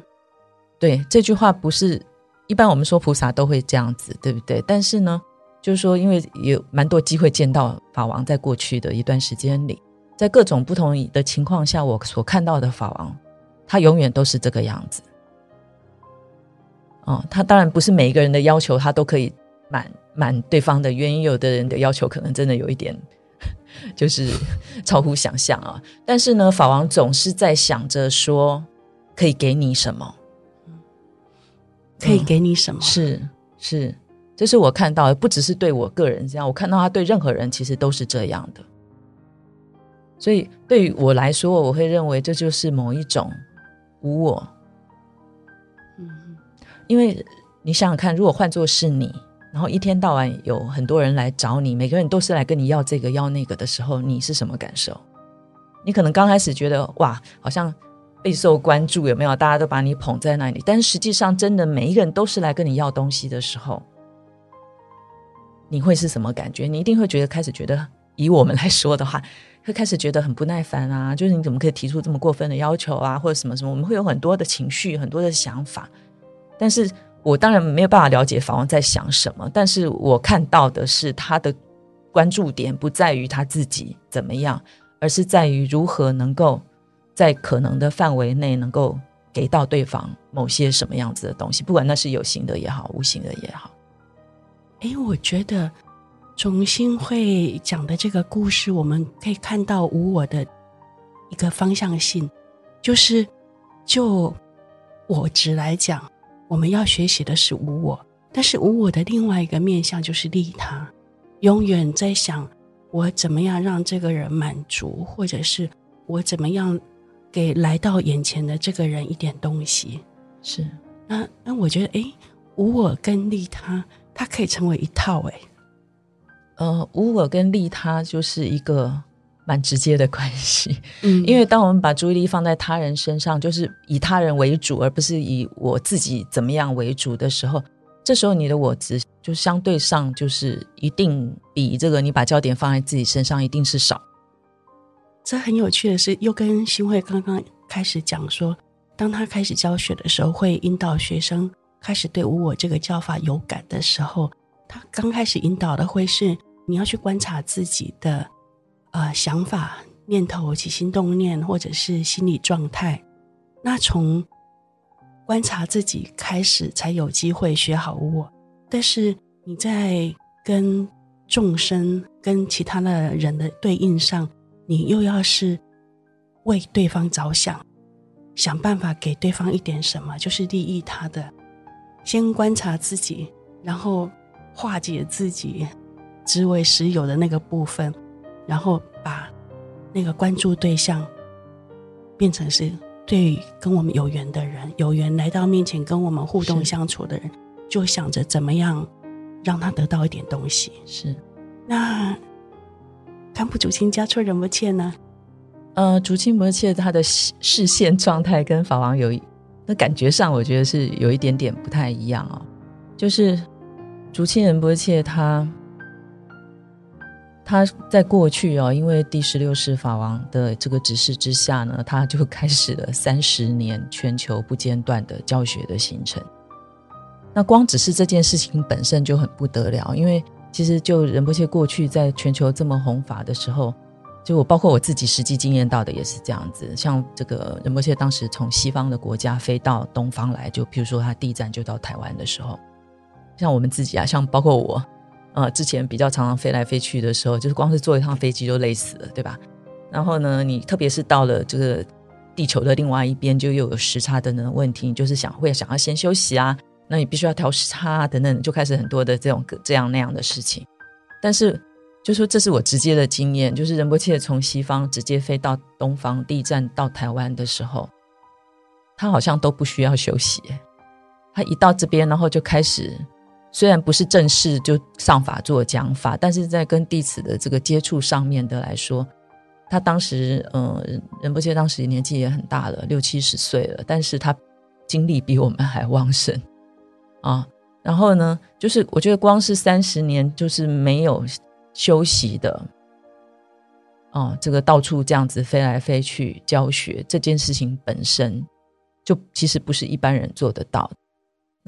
对，这句话不是一般我们说菩萨都会这样子，对不对？但是呢，就是说，因为有蛮多机会见到法王，在过去的一段时间里，在各种不同的情况下，我所看到的法王，他永远都是这个样子。哦，他当然不是每一个人的要求，他都可以满满对方的愿意。有的人的要求可能真的有一点，就是 超乎想象啊。但是呢，法王总是在想着说，可以给你什么？可以给你什么？嗯、是是，这是我看到的，不只是对我个人这样，我看到他对任何人其实都是这样的。所以对于我来说，我会认为这就是某一种无我。因为你想想看，如果换作是你，然后一天到晚有很多人来找你，每个人都是来跟你要这个要那个的时候，你是什么感受？你可能刚开始觉得哇，好像备受关注，有没有？大家都把你捧在那里，但是实际上，真的每一个人都是来跟你要东西的时候，你会是什么感觉？你一定会觉得开始觉得，以我们来说的话，会开始觉得很不耐烦啊，就是你怎么可以提出这么过分的要求啊，或者什么什么？我们会有很多的情绪，很多的想法。但是我当然没有办法了解法王在想什么，但是我看到的是他的关注点不在于他自己怎么样。而是在于如何能够在可能的范围内，能够给到对方某些什么样子的东西，不管那是有形的也好，无形的也好。哎，我觉得重新会讲的这个故事，我们可以看到无我的一个方向性，就是就我只来讲，我们要学习的是无我，但是无我的另外一个面向就是利他，永远在想。我怎么样让这个人满足，或者是我怎么样给来到眼前的这个人一点东西？是，那那我觉得，哎，无我跟利他，它可以成为一套，哎，呃，无我跟利他就是一个蛮直接的关系。嗯，因为当我们把注意力放在他人身上，就是以他人为主，而不是以我自己怎么样为主的时候。这时候你的我值就相对上就是一定比这个你把焦点放在自己身上一定是少。这很有趣的是，又跟新慧刚刚开始讲说，当他开始教学的时候，会引导学生开始对无我这个教法有感的时候，他刚开始引导的会是你要去观察自己的呃想法、念头、起心动念，或者是心理状态。那从观察自己，开始才有机会学好我。但是你在跟众生、跟其他的人的对应上，你又要是为对方着想，想办法给对方一点什么，就是利益他的。先观察自己，然后化解自己执为实有的那个部分，然后把那个关注对象变成是。对跟我们有缘的人，有缘来到面前跟我们互动相处的人，就想着怎么样让他得到一点东西。是，那堪布竹清家措仁波切呢？呃，竹清仁波切他的视线状态跟法王有那感觉上，我觉得是有一点点不太一样哦。就是竹清仁波切他。他在过去哦，因为第十六世法王的这个指示之下呢，他就开始了 三十年全球不间断的教学的行程。那光只是这件事情本身就很不得了，因为其实就仁波切过去在全球这么弘法的时候，就我包括我自己实际经验到的也是这样子。像这个仁波切当时从西方的国家飞到东方来，就比如说他第一站就到台湾的时候，像我们自己啊，像包括我。呃，之前比较常常飞来飞去的时候，就是光是坐一趟飞机就累死了，对吧？然后呢，你特别是到了这个地球的另外一边，就又有时差等等问题，你就是想会想要先休息啊，那你必须要调时差等等，就开始很多的这种这样那样的事情。但是，就说这是我直接的经验，就是仁波切从西方直接飞到东方，第一站到台湾的时候，他好像都不需要休息，他一到这边，然后就开始。虽然不是正式就上法做讲法，但是在跟弟子的这个接触上面的来说，他当时嗯，仁波切当时年纪也很大了，六七十岁了，但是他精力比我们还旺盛啊。然后呢，就是我觉得光是三十年就是没有休息的，哦、这个到处这样子飞来飞去教学这件事情本身，就其实不是一般人做得到的。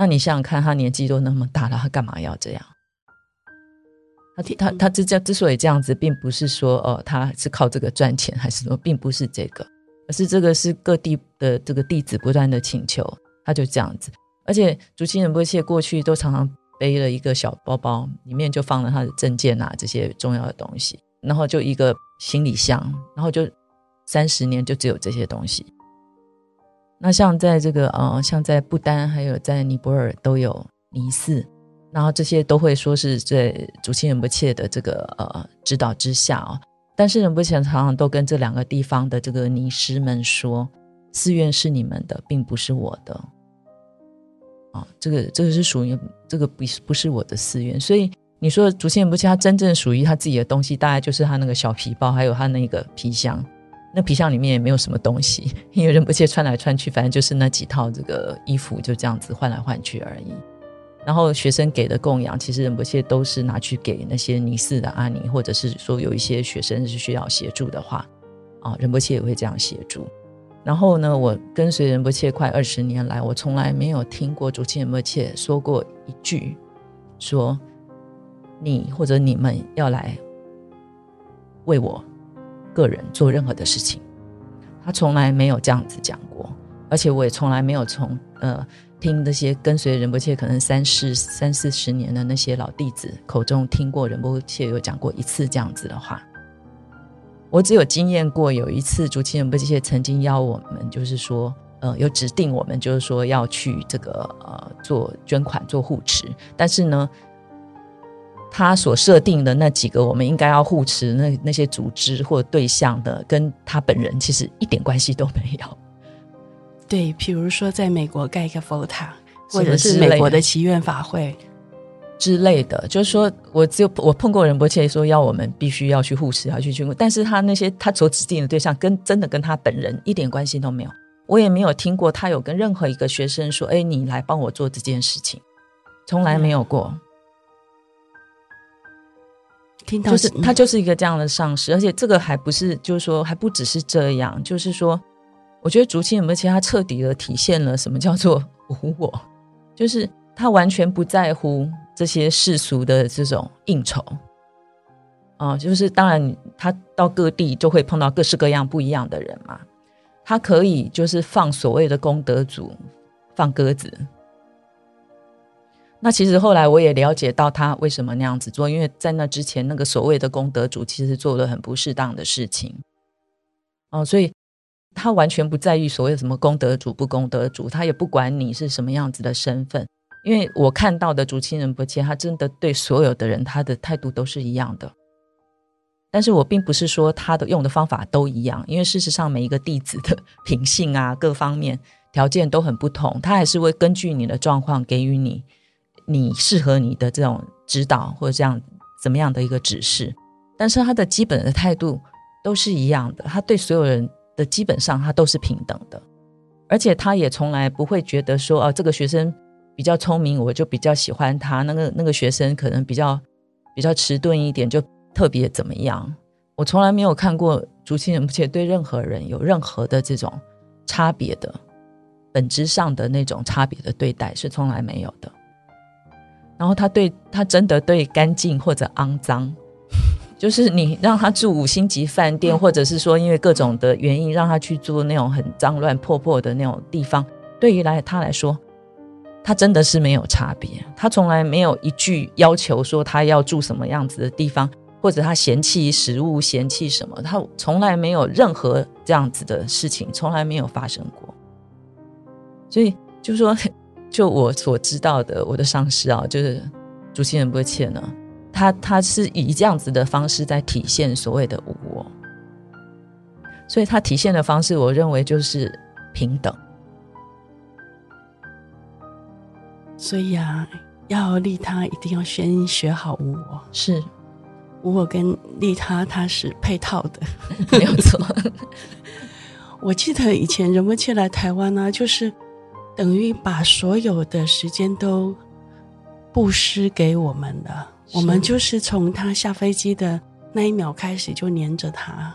那你想想看，他年纪都那么大了，他干嘛要这样？他他他之之所以这样子，并不是说哦，他是靠这个赚钱，还是说并不是这个，而是这个是各地的这个弟子不断的请求，他就这样子。而且竹清仁波切过去都常常背了一个小包包，里面就放了他的证件啊这些重要的东西，然后就一个行李箱，然后就三十年就只有这些东西。那像在这个呃，像在不丹还有在尼泊尔都有尼寺，然后这些都会说是在竹清仁波切的这个呃指导之下哦。但是仁波切常常都跟这两个地方的这个尼师们说，寺院是你们的，并不是我的。啊，这个这个是属于这个不是不是我的寺院，所以你说竹千仁波切他真正属于他自己的东西，大概就是他那个小皮包，还有他那个皮箱。那皮箱里面也没有什么东西，因为仁波切穿来穿去，反正就是那几套这个衣服，就这样子换来换去而已。然后学生给的供养，其实仁波切都是拿去给那些尼寺的阿尼，或者是说有一些学生是需要协助的话，啊，仁波切也会这样协助。然后呢，我跟随仁波切快二十年来，我从来没有听过竹清仁波切说过一句，说你或者你们要来为我个人做任何的事情，他从来没有这样子讲过，而且我也从来没有从呃听那些跟随仁波切可能三四三四十年的那些老弟子口中听过仁波切有讲过一次这样子的话。我只有经验过有一次，竹清仁波切曾经邀我们，就是说，呃，有指定我们，就是说要去这个呃做捐款、做护持。但是呢，他所设定的那几个我们应该要护持那那些组织或对象的，跟他本人其实一点关系都没有。对，比如说在美国盖一个佛塔，或者是美国的祈愿法会。之类的，就是说我只有我碰过仁波切说要我们必须要去护持，要去捐，但是他那些他所指定的对象跟真的跟他本人一点关系都没有，我也没有听过他有跟任何一个学生说，哎，你来帮我做这件事情，从来没有过。听到就是他就是一个这样的上师，而且这个还不是，就是说还不只是这样，就是说，我觉得竹青有没有其他彻底的体现了什么叫做 无我，就是他完全不在乎。这些世俗的这种应酬，啊、呃，就是当然，他到各地就会碰到各式各样不一样的人嘛。他可以就是放所谓的功德主放鸽子。那其实后来我也了解到他为什么那样子做，因为在那之前，那个所谓的功德主其实做了很不适当的事情。哦、所以他完全不在意所谓什么功德主不功德主，他也不管你是什么样子的身份。因为我看到的竹清仁波切，他真的对所有的人，他的态度都是一样的。但是我并不是说他的用的方法都一样，因为事实上每一个弟子的 品性啊，各方面条件都很不同，他还是会根据你的状况给予你你适合你的这种指导或者这样怎么样的一个指示。但是他的基本的态度都是一样的，他对所有人的基本上他都是平等的，而且他也从来不会觉得说哦，这个学生。比较聪明，我就比较喜欢他。那个那个学生可能比较比较迟钝一点，就特别怎么样？我从来没有看过竹清人，而且对任何人有任何的这种差别的本质上的那种差别的对待是从来没有的。然后他对他真的对干净或者肮脏，就是你让他住五星级饭店，或者是说因为各种的原因让他去住那种很脏乱破破的那种地方，对于来他来说。他真的是没有差别，他从来没有一句要求说他要住什么样子的地方，或者他嫌弃食物、嫌弃什么，他从来没有任何这样子的事情，从来没有发生过。所以就是说，就我所知道的，我的上司啊，就是竹清仁波切呢，他他是以这样子的方式在体现所谓的无我，所以他体现的方式，我认为就是平等。所以啊，要利他，一定要先学好无我。是，无我跟利他，它是配套的，没有错。我记得以前仁波切来台湾呢、啊，就是等于把所有的时间都布施给我们了。我们就是从他下飞机的那一秒开始就黏着他，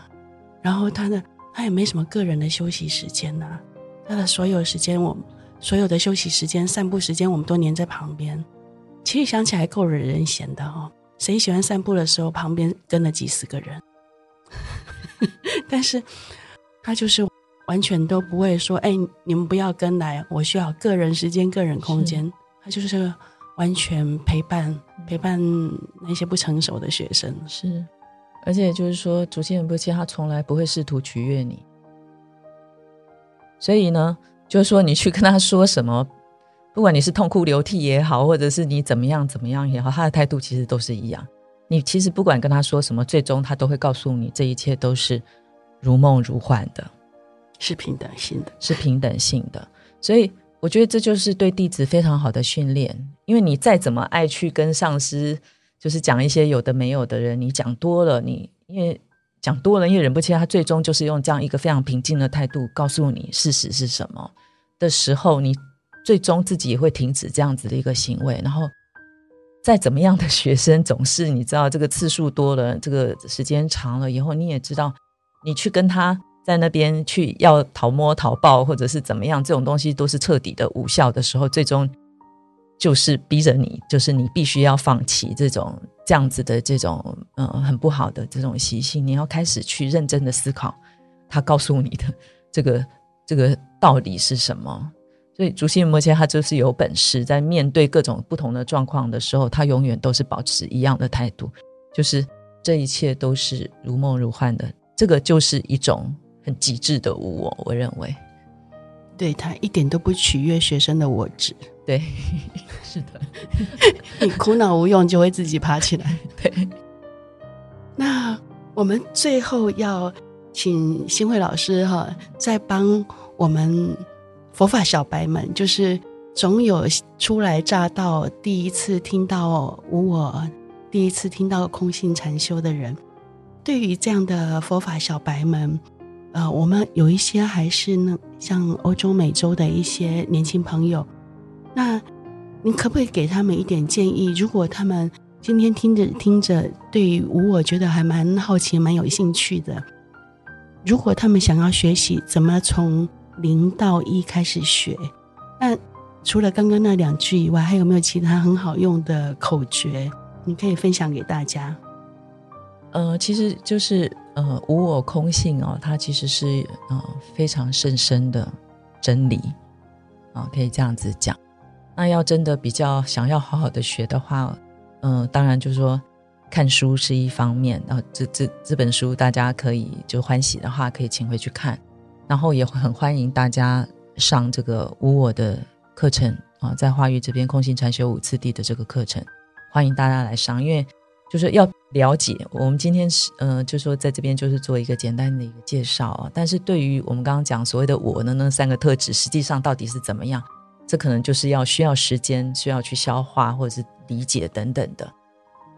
然后他的他也没什么个人的休息时间呐、啊，他的所有时间我。所有的休息时间、散步时间，我们都黏在旁边。其实想起来够惹人嫌的哦。谁喜欢散步的时候旁边跟了几十个人？但是他就是完全都不会说：“哎，你们不要跟来，我需要个人时间、个人空间。”他就是完全陪伴陪伴那些不成熟的学生。是，而且就是说，竹清仁波切他从来不会试图取悦你，所以呢。就是说，你去跟他说什么，不管你是痛哭流涕也好，或者是你怎么样怎么样也好，他的态度其实都是一样。你其实不管跟他说什么，最终他都会告诉你，这一切都是如梦如幻的，是平等性的，是平等性的。所以，我觉得这就是对弟子非常好的训练，因为你再怎么爱去跟上司，就是讲一些有的没有的人，你讲多了，你因为讲多了，因为忍不切，他最终就是用这样一个非常平静的态度告诉你事实是什么的时候，你最终自己也会停止这样子的一个行为。然后，再怎么样的学生，总是你知道，这个次数多了，这个时间长了以后，你也知道，你去跟他。在那边去要讨摸讨抱，或者是怎么样，这种东西都是彻底的无效的时候，最终就是逼着你，就是你必须要放弃这种这样子的这种嗯很不好的这种习性，你要开始去认真的思考他告诉你的这 个这个道理是什么。所以，竹心仁波切他就是有本事，在面对各种不同的状况的时候，他永远都是保持一样的态度，就是这一切都是如梦如幻的，这个就是一种。很极致的无我，我认为，对，他一点都不取悦学生的我执，对，是的，你苦恼无用就会自己爬起来。对，那我们最后要请新慧老师哈，再帮我们佛法小白们，就是总有初来乍到、第一次听到无我、第一次听到空性禅修的人，对于这样的佛法小白们。呃，我们有一些还是呢，像欧洲、美洲的一些年轻朋友，那你可不可以给他们一点建议？如果他们今天听着听着，对于无我觉得还蛮好奇、蛮有兴趣的，如果他们想要学习怎么从零到一开始学，那除了刚刚那两句以外，还有没有其他很好用的口诀？你可以分享给大家。呃，其实就是。呃，无我空性哦，它其实是呃非常甚深的真理啊，可以这样子讲。那要真的比较想要好好的学的话，嗯，呃，当然就是说看书是一方面，然后这这这本书大家可以就欢喜的话可以请回去看，然后也很欢迎大家上这个无我的课程啊，在化育这边空性禅修五次第的这个课程，欢迎大家来上，因为。就是要了解，我们今天是呃，就说在这边就是做一个简单的一个介绍啊。但是对于我们刚刚讲所谓的我的那三个特质，实际上到底是怎么样，这可能就是要需要时间，需要去消化或者是理解等等的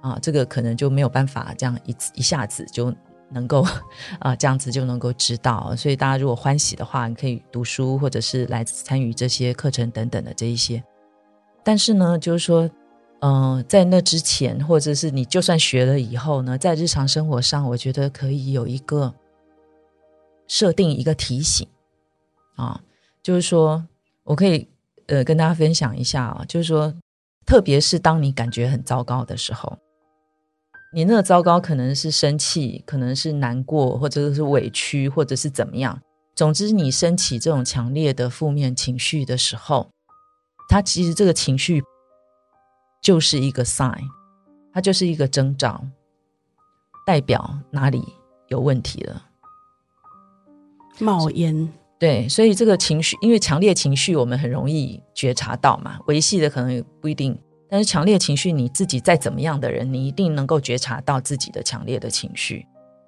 啊。这个可能就没有办法这样一一下子就能够啊这样子就能够知道。所以大家如果欢喜的话，你可以读书或者是来参与这些课程等等的这一些。但是呢，就是说。嗯、在那之前，或者是你就算学了以后呢，在日常生活上，我觉得可以有一个设定一个提醒啊，就是说我可以呃跟大家分享一下啊，就是说，特别是当你感觉很糟糕的时候，你那个糟糕可能是生气，可能是难过，或者是委屈，或者是怎么样，总之你升起这种强烈的负面情绪的时候，它其实这个情绪。就是一个 sign，它就是一个征兆，代表哪里有问题了。冒烟，对，所以这个情绪，因为强烈情绪我们很容易觉察到嘛，维系的可能也不一定，但是强烈情绪你自己再怎么样的人，你一定能够觉察到自己的强烈的情绪。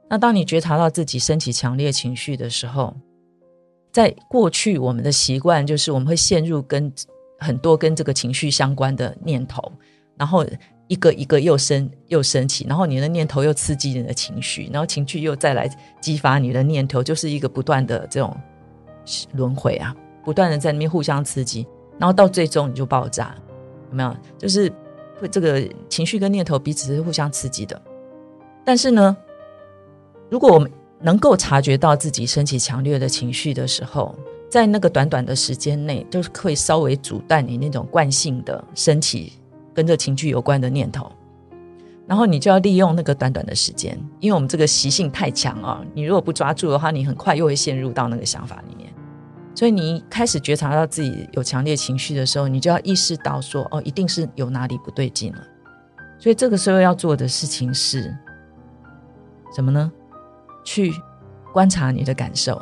那当你觉察到自己升起强烈情绪的时候，在过去我们的习惯就是我们会陷入跟。很多跟这个情绪相关的念头，然后一个一个又升又升起，然后你的念头又刺激你的情绪，然后情绪又再来激发你的念头，就是一个不断的这种轮回啊，不断的在那边互相刺激，然后到最终你就爆炸，有没有？就是会这个情绪跟念头彼此是互相刺激的。但是呢，如果我们能够察觉到自己升起强烈的情绪的时候，在那个短短的时间内，就是会稍微阻断你那种惯性的升起跟这情绪有关的念头，然后你就要利用那个短短的时间，因为我们这个习性太强啊，你如果不抓住的话，你很快又会陷入到那个想法里面。所以你一开始觉察到自己有强烈情绪的时候，你就要意识到说，哦，一定是有哪里不对劲了。所以这个时候要做的事情是什么呢？去观察你的感受。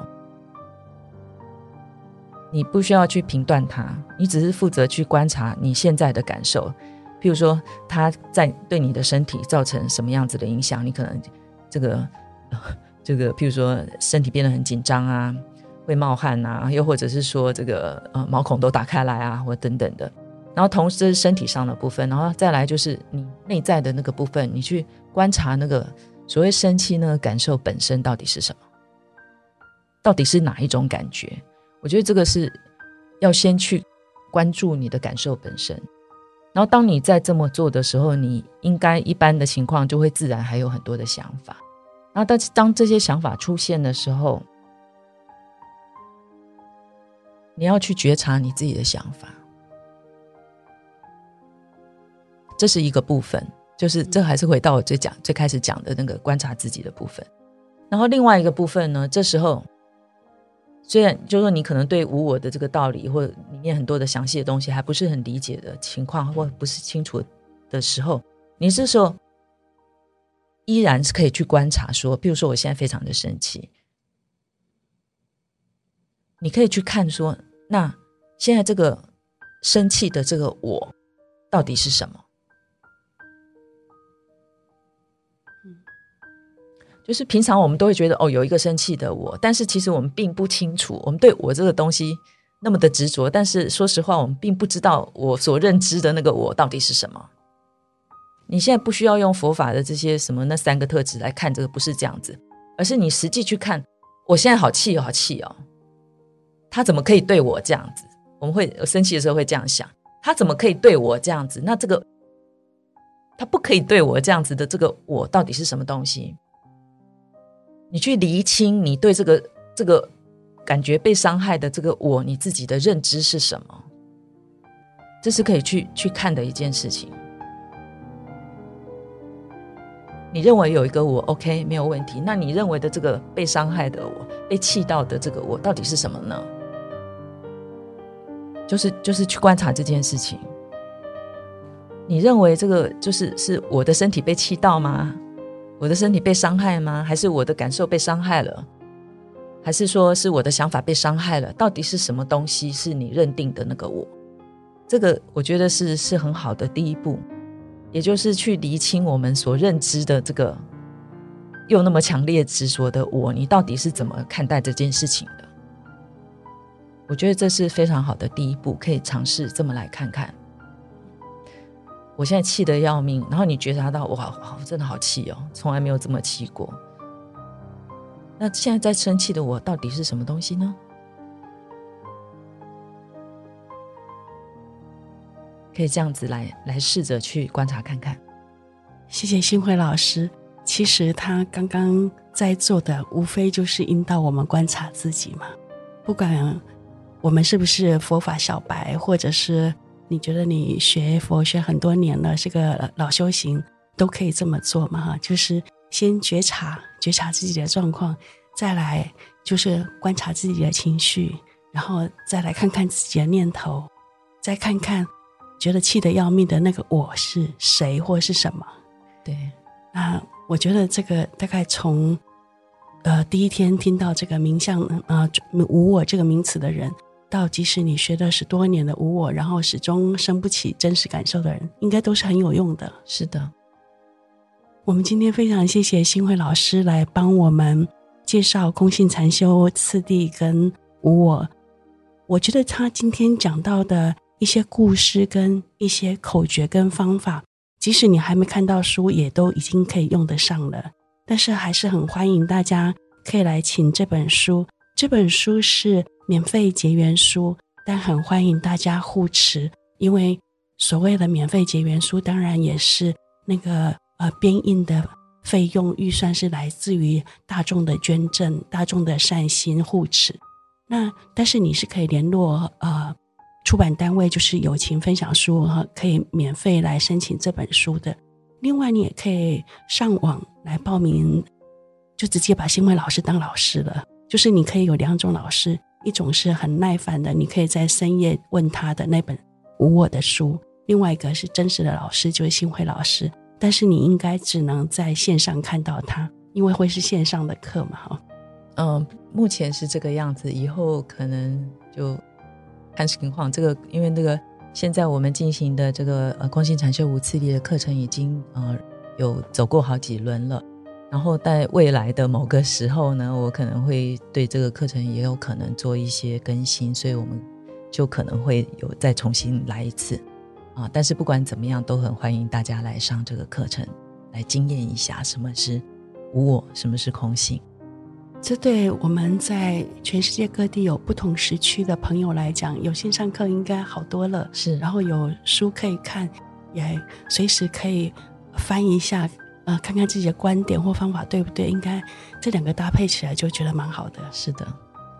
你不需要去评断它，你只是负责去观察你现在的感受。譬如说，它在对你的身体造成什么样子的影响？你可能这个 这个，譬如说身体变得很紧张啊，会冒汗啊，又或者是说这个呃毛孔都打开来啊，或等等的。然后同时身体上的部分，然后再来就是你内在的那个部分，你去观察那个所谓生气那个感受本身到底是什么，到底是哪一种感觉？我觉得这个是要先去关注你的感受本身。然后当你在这么做的时候，你应该一般的情况就会自然还有很多的想法。然后但是当这些想法出现的时候，你要去觉察你自己的想法。这是一个部分，就是这还是回到我最讲最开始讲的那个观察自己的部分。然后另外一个部分呢，这时候虽然就是说你可能对无我的这个道理或里面很多的详细的东西还不是很理解的情况，或不是清楚的时候，你这时候依然是可以去观察说，比如说我现在非常的生气，你可以去看说，那现在这个生气的这个我到底是什么？就是平常我们都会觉得哦，有一个生气的我，但是其实我们并不清楚，我们对我这个东西那么的执着。但是说实话，我们并不知道我所认知的那个我到底是什么。你现在不需要用佛法的这些什么那三个特质来看这个，不是这样子，而是你实际去看，我现在好气哦，好气哦，他怎么可以对我这样子？我们会生气的时候会这样想，他怎么可以对我这样子？那这个他不可以对我这样子的这个我到底是什么东西？你去厘清你对这个这个感觉被伤害的这个我，你自己的认知是什么？这是可以去去看的一件事情。你认为有一个我，OK，没有问题。那你认为的这个被伤害的我，被气到的这个我，到底是什么呢？就是就是去观察这件事情。你认为这个就是是我的身体被气到吗？我的身体被伤害吗？还是我的感受被伤害了？还是说是我的想法被伤害了？到底是什么东西是你认定的那个我？这个我觉得是是很好的第一步，也就是去厘清我们所认知的这个又那么强烈执着的我，你到底是怎么看待这件事情的？我觉得这是非常好的第一步，可以尝试这么来看看。我现在气得要命，然后你觉察到哇，我真的好气哦，从来没有这么气过。那现在在生气的我到底是什么东西呢？可以这样子来来试着去观察看看。谢谢新辉老师。其实他刚刚在做的，无非就是引导我们观察自己嘛。不管我们是不是佛法小白，或者是。你觉得你学佛学很多年了，是个老修行，都可以这么做嘛？哈，就是先觉察觉察自己的状况，再来就是观察自己的情绪，然后再来看看自己的念头，再看看觉得气得要命的那个我是谁或是什么。对，那我觉得这个大概从呃第一天听到这个名相呃无我这个名词的人。到即使你学的是多年的无我，然后始终生不起真实感受的人，应该都是很有用的。是的，我们今天非常谢谢新慧老师来帮我们介绍空性禅修次第跟无我。我觉得他今天讲到的一些故事跟一些口诀跟方法，即使你还没看到书，也都已经可以用得上了。但是还是很欢迎大家可以来请这本书。这本书是。免费结缘书，但很欢迎大家护持，因为所谓的免费结缘书，当然也是那个呃编印的费用预算是来自于大众的捐赠、大众的善心护持。那但是你是可以联络呃出版单位，就是友情分享书哈，可以免费来申请这本书的。另外，你也可以上网来报名，就直接把新闻老师当老师了。就是你可以有两种老师。一种是很耐烦的，你可以在深夜问他的那本无我的书；另外一个是真实的老师，就是新慧老师。但是你应该只能在线上看到他，因为会是线上的课嘛，哈。嗯，目前是这个样子，以后可能就看情况。这个因为那个现在我们进行的这个呃空性禅修无次第的课程已经呃有走过好几轮了，然后在未来的某个时候呢，我可能会对这个课程也有可能做一些更新，所以我们就可能会有再重新来一次啊。但是不管怎么样，都很欢迎大家来上这个课程，来经验一下什么是无我，什么是空性。这对我们在全世界各地有不同时区的朋友来讲，有线上课应该好多了。是，然后有书可以看，也随时可以翻一下。呃，看看自己的观点或方法对不对？应该这两个搭配起来就觉得蛮好的。是的，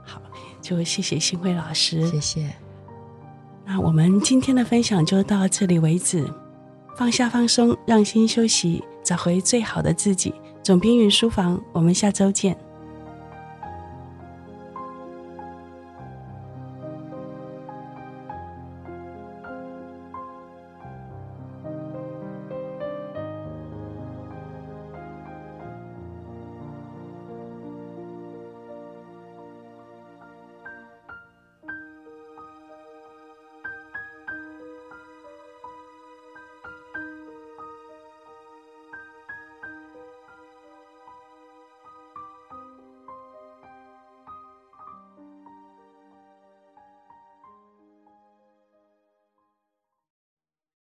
好，就谢谢新慧老师，谢谢。那我们今天的分享就到这里为止。放下放松，让心休息，找回最好的自己。总编云书房，我们下周见。